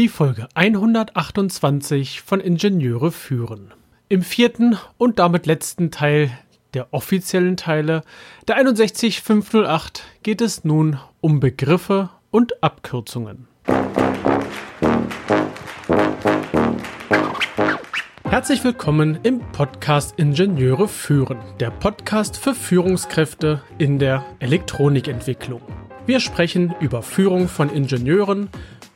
Die Folge 128 von Ingenieure führen. Im vierten und damit letzten Teil der offiziellen Teile der 61508 geht es nun um Begriffe und Abkürzungen. Herzlich willkommen im Podcast Ingenieure führen, der Podcast für Führungskräfte in der Elektronikentwicklung. Wir sprechen über Führung von Ingenieuren,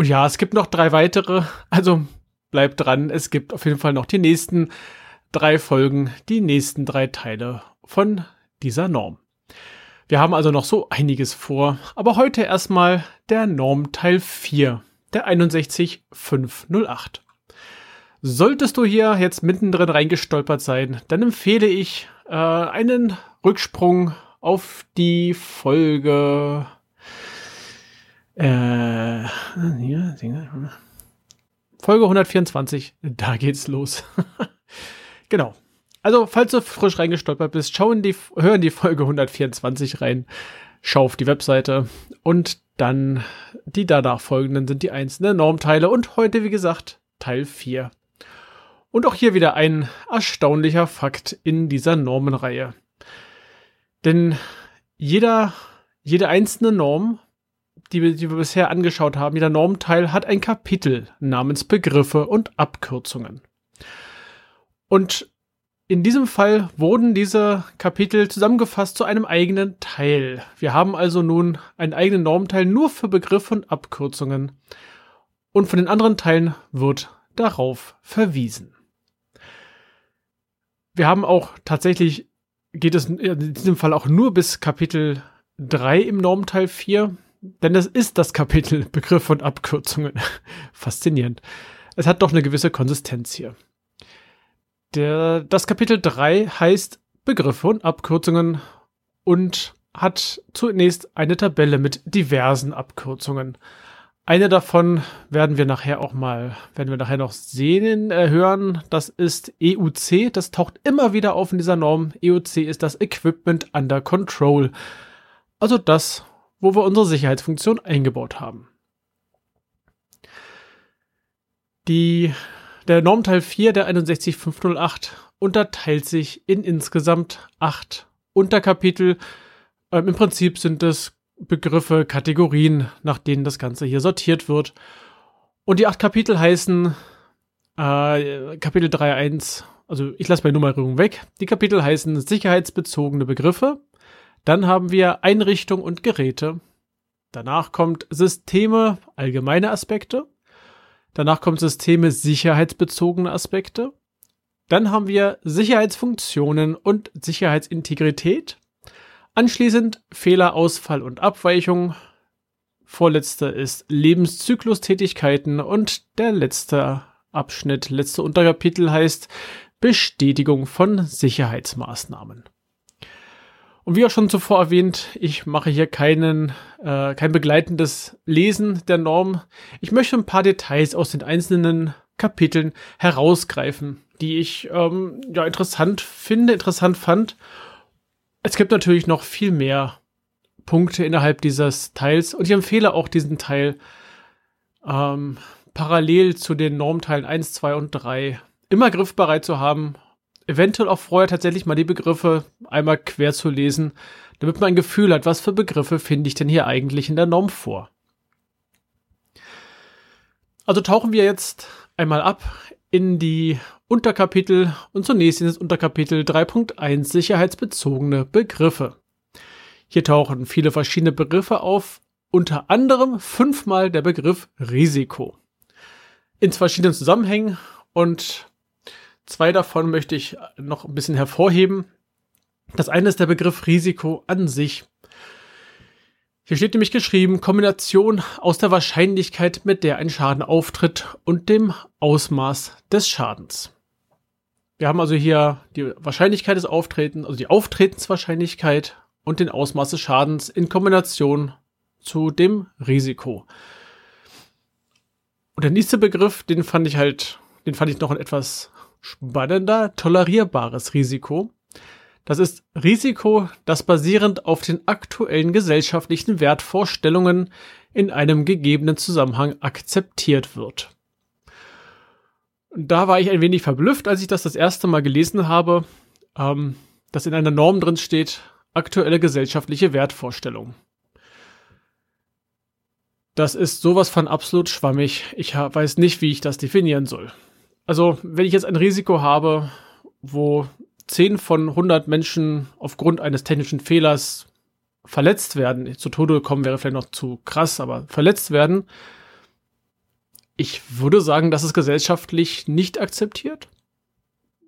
Und ja, es gibt noch drei weitere, also bleibt dran, es gibt auf jeden Fall noch die nächsten drei Folgen, die nächsten drei Teile von dieser Norm. Wir haben also noch so einiges vor, aber heute erstmal der Norm Teil 4, der 61508. Solltest du hier jetzt mittendrin reingestolpert sein, dann empfehle ich äh, einen Rücksprung auf die Folge äh, Folge 124, da geht's los. genau. Also, falls du frisch reingestolpert bist, schau in die, hör in die Folge 124 rein, schau auf die Webseite und dann die danach folgenden sind die einzelnen Normteile und heute, wie gesagt, Teil 4. Und auch hier wieder ein erstaunlicher Fakt in dieser Normenreihe. Denn jeder, jede einzelne Norm die wir, die wir bisher angeschaut haben, jeder Normteil hat ein Kapitel namens Begriffe und Abkürzungen. Und in diesem Fall wurden diese Kapitel zusammengefasst zu einem eigenen Teil. Wir haben also nun einen eigenen Normteil nur für Begriffe und Abkürzungen. Und von den anderen Teilen wird darauf verwiesen. Wir haben auch tatsächlich, geht es in diesem Fall auch nur bis Kapitel 3 im Normteil 4. Denn das ist das Kapitel Begriffe und Abkürzungen. Faszinierend. Es hat doch eine gewisse Konsistenz hier. Der, das Kapitel 3 heißt Begriffe und Abkürzungen und hat zunächst eine Tabelle mit diversen Abkürzungen. Eine davon werden wir nachher auch mal, werden wir nachher noch sehen, äh, hören. Das ist EUC. Das taucht immer wieder auf in dieser Norm. EUC ist das Equipment Under Control. Also das, wo wir unsere Sicherheitsfunktion eingebaut haben. Die, der Normteil 4 der 61508 unterteilt sich in insgesamt acht Unterkapitel. Ähm, Im Prinzip sind es Begriffe, Kategorien, nach denen das Ganze hier sortiert wird. Und die acht Kapitel heißen äh, Kapitel 3.1, also ich lasse meine Nummerierung weg. Die Kapitel heißen sicherheitsbezogene Begriffe, dann haben wir Einrichtung und Geräte. Danach kommt Systeme, allgemeine Aspekte. Danach kommt Systeme, sicherheitsbezogene Aspekte. Dann haben wir Sicherheitsfunktionen und Sicherheitsintegrität. Anschließend Fehler, Ausfall und Abweichung. Vorletzte ist Lebenszyklustätigkeiten und der letzte Abschnitt, letzte Unterkapitel heißt Bestätigung von Sicherheitsmaßnahmen. Und wie auch schon zuvor erwähnt, ich mache hier keinen, äh, kein begleitendes Lesen der Norm. Ich möchte ein paar Details aus den einzelnen Kapiteln herausgreifen, die ich ähm, ja interessant finde, interessant fand. Es gibt natürlich noch viel mehr Punkte innerhalb dieses Teils und ich empfehle auch diesen Teil ähm, parallel zu den Normteilen 1, 2 und 3 immer griffbereit zu haben eventuell auch vorher tatsächlich mal die Begriffe einmal quer zu lesen, damit man ein Gefühl hat, was für Begriffe finde ich denn hier eigentlich in der Norm vor. Also tauchen wir jetzt einmal ab in die Unterkapitel und zunächst in das Unterkapitel 3.1 sicherheitsbezogene Begriffe. Hier tauchen viele verschiedene Begriffe auf, unter anderem fünfmal der Begriff Risiko. In verschiedenen Zusammenhängen und Zwei davon möchte ich noch ein bisschen hervorheben. Das eine ist der Begriff Risiko an sich. Hier steht nämlich geschrieben, Kombination aus der Wahrscheinlichkeit, mit der ein Schaden auftritt und dem Ausmaß des Schadens. Wir haben also hier die Wahrscheinlichkeit des Auftretens, also die Auftretenswahrscheinlichkeit und den Ausmaß des Schadens in Kombination zu dem Risiko. Und der nächste Begriff, den fand ich halt, den fand ich noch ein etwas spannender, tolerierbares Risiko. Das ist Risiko, das basierend auf den aktuellen gesellschaftlichen Wertvorstellungen in einem gegebenen Zusammenhang akzeptiert wird. Da war ich ein wenig verblüfft, als ich das das erste Mal gelesen habe, ähm, dass in einer Norm drin steht, aktuelle gesellschaftliche Wertvorstellung. Das ist sowas von absolut schwammig. Ich weiß nicht, wie ich das definieren soll. Also, wenn ich jetzt ein Risiko habe, wo 10 von 100 Menschen aufgrund eines technischen Fehlers verletzt werden, zu Tode kommen wäre vielleicht noch zu krass, aber verletzt werden, ich würde sagen, das ist gesellschaftlich nicht akzeptiert.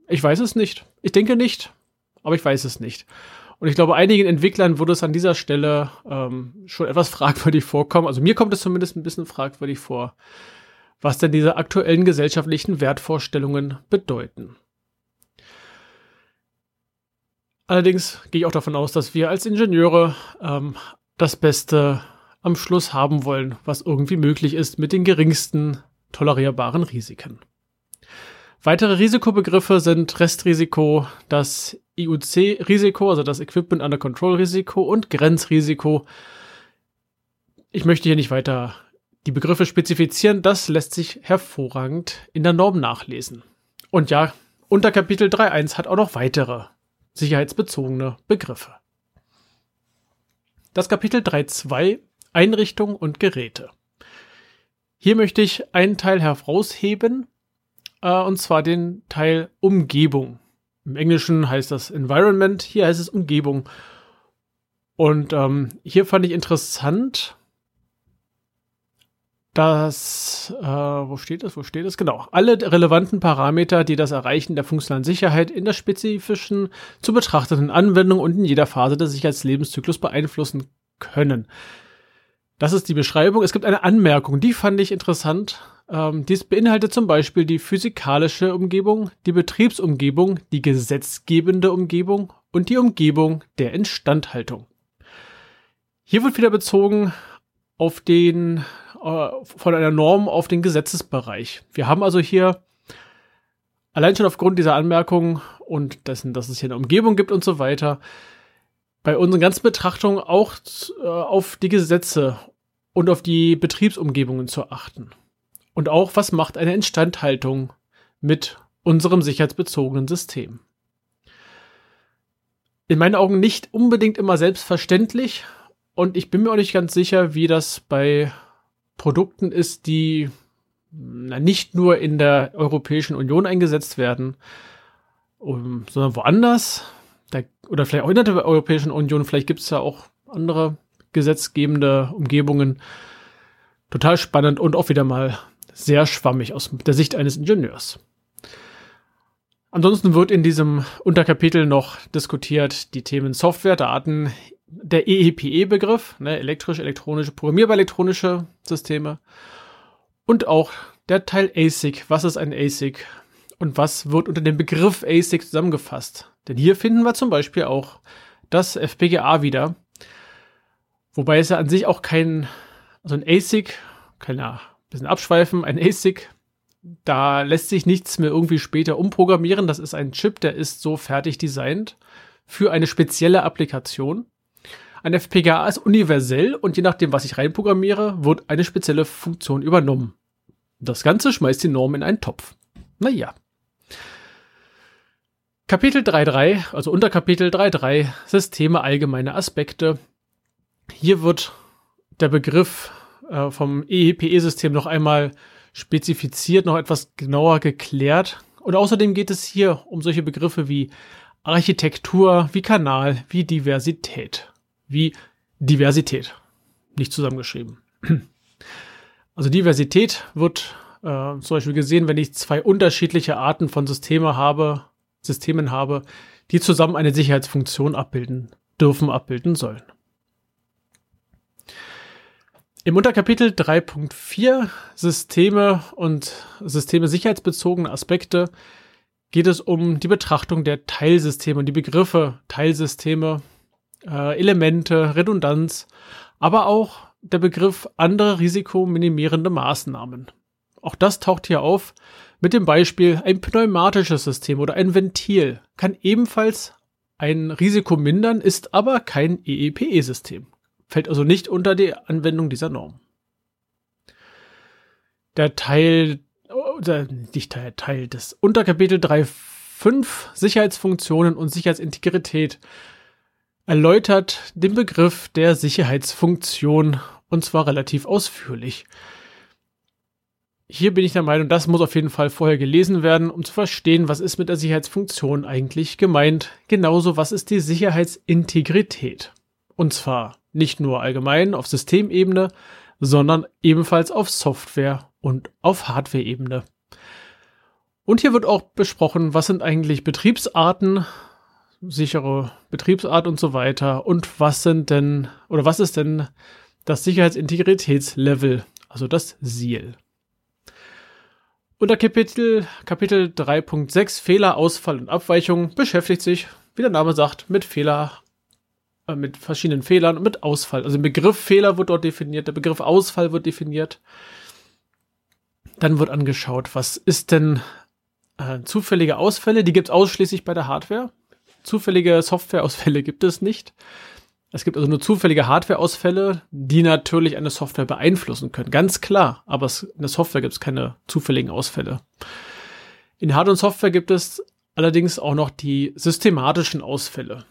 Ich weiß es nicht. Ich denke nicht, aber ich weiß es nicht. Und ich glaube, einigen Entwicklern würde es an dieser Stelle ähm, schon etwas fragwürdig vorkommen. Also mir kommt es zumindest ein bisschen fragwürdig vor, was denn diese aktuellen gesellschaftlichen Wertvorstellungen bedeuten. Allerdings gehe ich auch davon aus, dass wir als Ingenieure ähm, das Beste am Schluss haben wollen, was irgendwie möglich ist mit den geringsten tolerierbaren Risiken. Weitere Risikobegriffe sind Restrisiko, das IUC-Risiko, also das Equipment Under Control-Risiko und Grenzrisiko. Ich möchte hier nicht weiter die Begriffe spezifizieren, das lässt sich hervorragend in der Norm nachlesen. Und ja, unter Kapitel 3.1 hat auch noch weitere sicherheitsbezogene Begriffe. Das Kapitel 3.2 Einrichtung und Geräte. Hier möchte ich einen Teil herausheben, äh, und zwar den Teil Umgebung. Im Englischen heißt das Environment, hier heißt es Umgebung. Und ähm, hier fand ich interessant, dass, äh, wo steht es, wo steht es? Genau, alle relevanten Parameter, die das Erreichen der funktionalen Sicherheit in der spezifischen zu betrachtenden Anwendung und in jeder Phase des Sicherheitslebenszyklus beeinflussen können. Das ist die Beschreibung. Es gibt eine Anmerkung, die fand ich interessant. Ähm, dies beinhaltet zum Beispiel die physikalische Umgebung, die Betriebsumgebung, die gesetzgebende Umgebung und die Umgebung der Instandhaltung. Hier wird wieder bezogen auf den äh, von einer Norm auf den Gesetzesbereich. Wir haben also hier allein schon aufgrund dieser Anmerkung und dessen, dass es hier eine Umgebung gibt und so weiter, bei unseren ganzen Betrachtungen auch äh, auf die Gesetze und auf die Betriebsumgebungen zu achten. Und auch, was macht eine Instandhaltung mit unserem sicherheitsbezogenen System? In meinen Augen nicht unbedingt immer selbstverständlich und ich bin mir auch nicht ganz sicher, wie das bei Produkten ist, die nicht nur in der Europäischen Union eingesetzt werden, um, sondern woanders. Da, oder vielleicht auch in der Europäischen Union, vielleicht gibt es ja auch andere gesetzgebende Umgebungen. Total spannend und auch wieder mal sehr schwammig aus der Sicht eines Ingenieurs. Ansonsten wird in diesem Unterkapitel noch diskutiert die Themen Software, Daten, der EEPE-Begriff, ne, elektrisch, elektronische, programmierbar elektronische Systeme und auch der Teil ASIC. Was ist ein ASIC und was wird unter dem Begriff ASIC zusammengefasst? Denn hier finden wir zum Beispiel auch das FPGA wieder, Wobei es ja an sich auch kein, also ein ASIC, ein bisschen abschweifen, ein ASIC, da lässt sich nichts mehr irgendwie später umprogrammieren. Das ist ein Chip, der ist so fertig designt für eine spezielle Applikation. Ein FPGA ist universell und je nachdem, was ich reinprogrammiere, wird eine spezielle Funktion übernommen. Das Ganze schmeißt die Norm in einen Topf. Naja. Kapitel 3.3, also Unterkapitel 3.3, Systeme allgemeine Aspekte. Hier wird der Begriff äh, vom EEPE-System noch einmal spezifiziert, noch etwas genauer geklärt. Und außerdem geht es hier um solche Begriffe wie Architektur, wie Kanal, wie Diversität. Wie Diversität. Nicht zusammengeschrieben. Also Diversität wird äh, zum Beispiel gesehen, wenn ich zwei unterschiedliche Arten von Systeme habe, Systemen habe, die zusammen eine Sicherheitsfunktion abbilden dürfen, abbilden sollen. Im Unterkapitel 3.4 Systeme und Systeme sicherheitsbezogene Aspekte geht es um die Betrachtung der Teilsysteme und die Begriffe Teilsysteme, äh, Elemente, Redundanz, aber auch der Begriff andere risikominimierende Maßnahmen. Auch das taucht hier auf mit dem Beispiel ein pneumatisches System oder ein Ventil kann ebenfalls ein Risiko mindern, ist aber kein EEPE-System. Fällt also nicht unter die Anwendung dieser Norm. Der Teil, oder nicht Teil, Teil des Unterkapitel 3.5 Sicherheitsfunktionen und Sicherheitsintegrität erläutert den Begriff der Sicherheitsfunktion und zwar relativ ausführlich. Hier bin ich der Meinung, das muss auf jeden Fall vorher gelesen werden, um zu verstehen, was ist mit der Sicherheitsfunktion eigentlich gemeint. Genauso, was ist die Sicherheitsintegrität? Und zwar nicht nur allgemein auf Systemebene, sondern ebenfalls auf Software- und auf Hardware-Ebene. Und hier wird auch besprochen, was sind eigentlich Betriebsarten, sichere Betriebsart und so weiter. Und was sind denn, oder was ist denn das Sicherheitsintegritätslevel, also das SIEL? Unter Kapitel, Kapitel 3.6 Fehler, Ausfall und Abweichung beschäftigt sich, wie der Name sagt, mit Fehler, äh, mit verschiedenen Fehlern und mit Ausfall. Also der Begriff Fehler wird dort definiert, der Begriff Ausfall wird definiert. Dann wird angeschaut, was ist denn äh, zufällige Ausfälle? Die gibt es ausschließlich bei der Hardware. Zufällige Softwareausfälle gibt es nicht. Es gibt also nur zufällige Hardwareausfälle, die natürlich eine Software beeinflussen können. Ganz klar, aber in der Software gibt es keine zufälligen Ausfälle. In Hard- und Software gibt es allerdings auch noch die systematischen Ausfälle.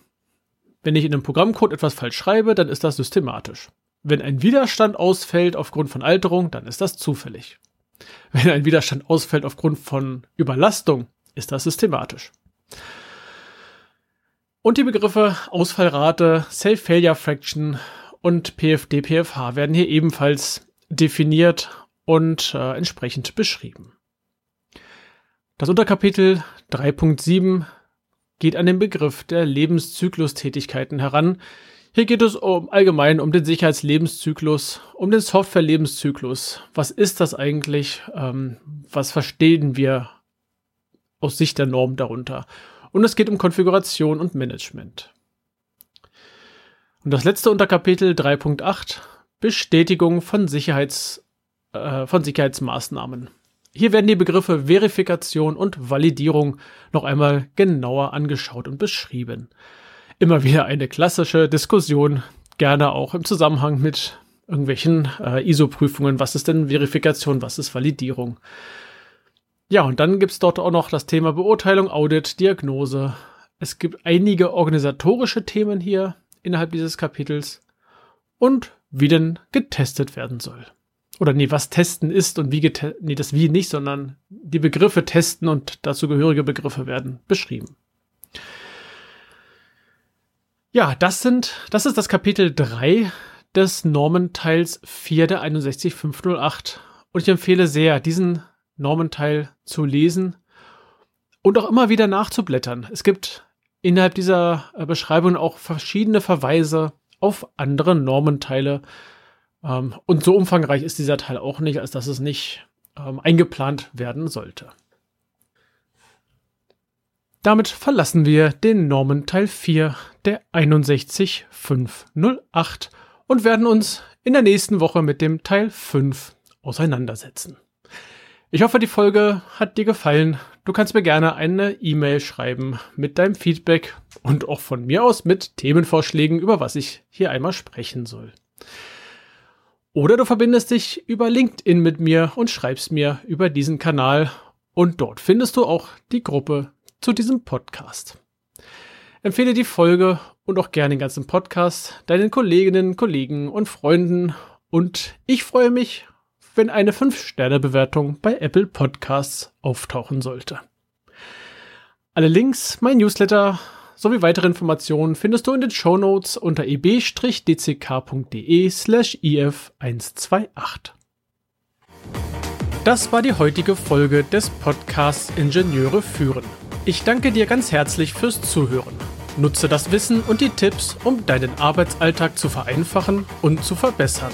Wenn ich in einem Programmcode etwas falsch schreibe, dann ist das systematisch. Wenn ein Widerstand ausfällt aufgrund von Alterung, dann ist das zufällig. Wenn ein Widerstand ausfällt aufgrund von Überlastung, ist das systematisch. Und die Begriffe Ausfallrate, Self-Failure Fraction und PFD, PFH werden hier ebenfalls definiert und äh, entsprechend beschrieben. Das Unterkapitel 3.7 geht an den Begriff der Lebenszyklustätigkeiten heran. Hier geht es um, allgemein um den Sicherheitslebenszyklus, um den Software-Lebenszyklus. Was ist das eigentlich? Ähm, was verstehen wir aus Sicht der Norm darunter? Und es geht um Konfiguration und Management. Und das letzte Unterkapitel 3.8 Bestätigung von, Sicherheits, äh, von Sicherheitsmaßnahmen. Hier werden die Begriffe Verifikation und Validierung noch einmal genauer angeschaut und beschrieben. Immer wieder eine klassische Diskussion, gerne auch im Zusammenhang mit irgendwelchen äh, ISO-Prüfungen. Was ist denn Verifikation, was ist Validierung? Ja, und dann gibt's dort auch noch das Thema Beurteilung, Audit, Diagnose. Es gibt einige organisatorische Themen hier innerhalb dieses Kapitels und wie denn getestet werden soll. Oder nee, was testen ist und wie getestet, nee, das wie nicht, sondern die Begriffe testen und dazu gehörige Begriffe werden beschrieben. Ja, das sind, das ist das Kapitel 3 des Normenteils 4 der 61508. Und ich empfehle sehr, diesen Normenteil zu lesen und auch immer wieder nachzublättern. Es gibt innerhalb dieser äh, Beschreibung auch verschiedene Verweise auf andere Normenteile. Ähm, und so umfangreich ist dieser Teil auch nicht, als dass es nicht ähm, eingeplant werden sollte. Damit verlassen wir den Normenteil 4 der 61508 und werden uns in der nächsten Woche mit dem Teil 5 auseinandersetzen. Ich hoffe, die Folge hat dir gefallen. Du kannst mir gerne eine E-Mail schreiben mit deinem Feedback und auch von mir aus mit Themenvorschlägen, über was ich hier einmal sprechen soll. Oder du verbindest dich über LinkedIn mit mir und schreibst mir über diesen Kanal und dort findest du auch die Gruppe zu diesem Podcast. Empfehle die Folge und auch gerne den ganzen Podcast deinen Kolleginnen, Kollegen und Freunden und ich freue mich wenn eine 5-Sterne-Bewertung bei Apple Podcasts auftauchen sollte. Alle Links, mein Newsletter sowie weitere Informationen findest du in den Show Notes unter eb-dck.de slash if128. Das war die heutige Folge des Podcasts Ingenieure führen. Ich danke dir ganz herzlich fürs Zuhören. Nutze das Wissen und die Tipps, um deinen Arbeitsalltag zu vereinfachen und zu verbessern.